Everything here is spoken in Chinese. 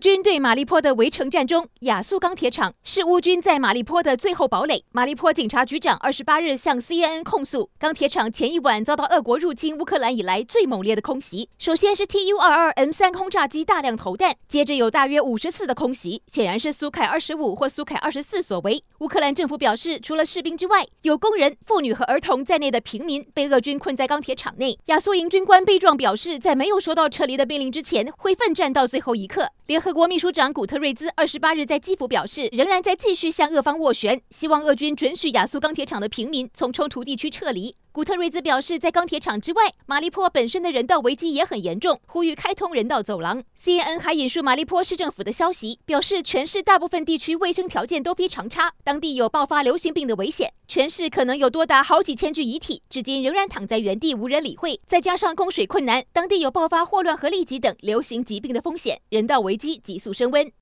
军对马利坡的围城战中，亚速钢铁厂是乌军在马利坡的最后堡垒。马利坡警察局长二十八日向 CNN 控诉，钢铁厂前一晚遭到俄国入侵乌克兰以来最猛烈的空袭。首先是 Tu 二二 M 三轰炸机大量投弹，接着有大约五十次的空袭，显然是苏凯二十五或苏凯二十四所为。乌克兰政府表示，除了士兵之外，有工人、妇女和儿童在内的平民被俄军困在钢铁厂内。亚速营军官悲壮表示，在没有收到撤离的命令之前，会奋战到最后一刻。联合合国秘书长古特瑞兹二十八日在基辅表示，仍然在继续向俄方斡旋，希望俄军准许亚速钢铁厂的平民从冲突地区撤离。古特瑞兹表示，在钢铁厂之外，马利坡本身的人道危机也很严重，呼吁开通人道走廊。CNN 还引述马利坡市政府的消息，表示全市大部分地区卫生条件都非常差，当地有爆发流行病的危险，全市可能有多达好几千具遗体，至今仍然躺在原地无人理会。再加上供水困难，当地有爆发霍乱和痢疾等流行疾病的风险，人道危机急速升温。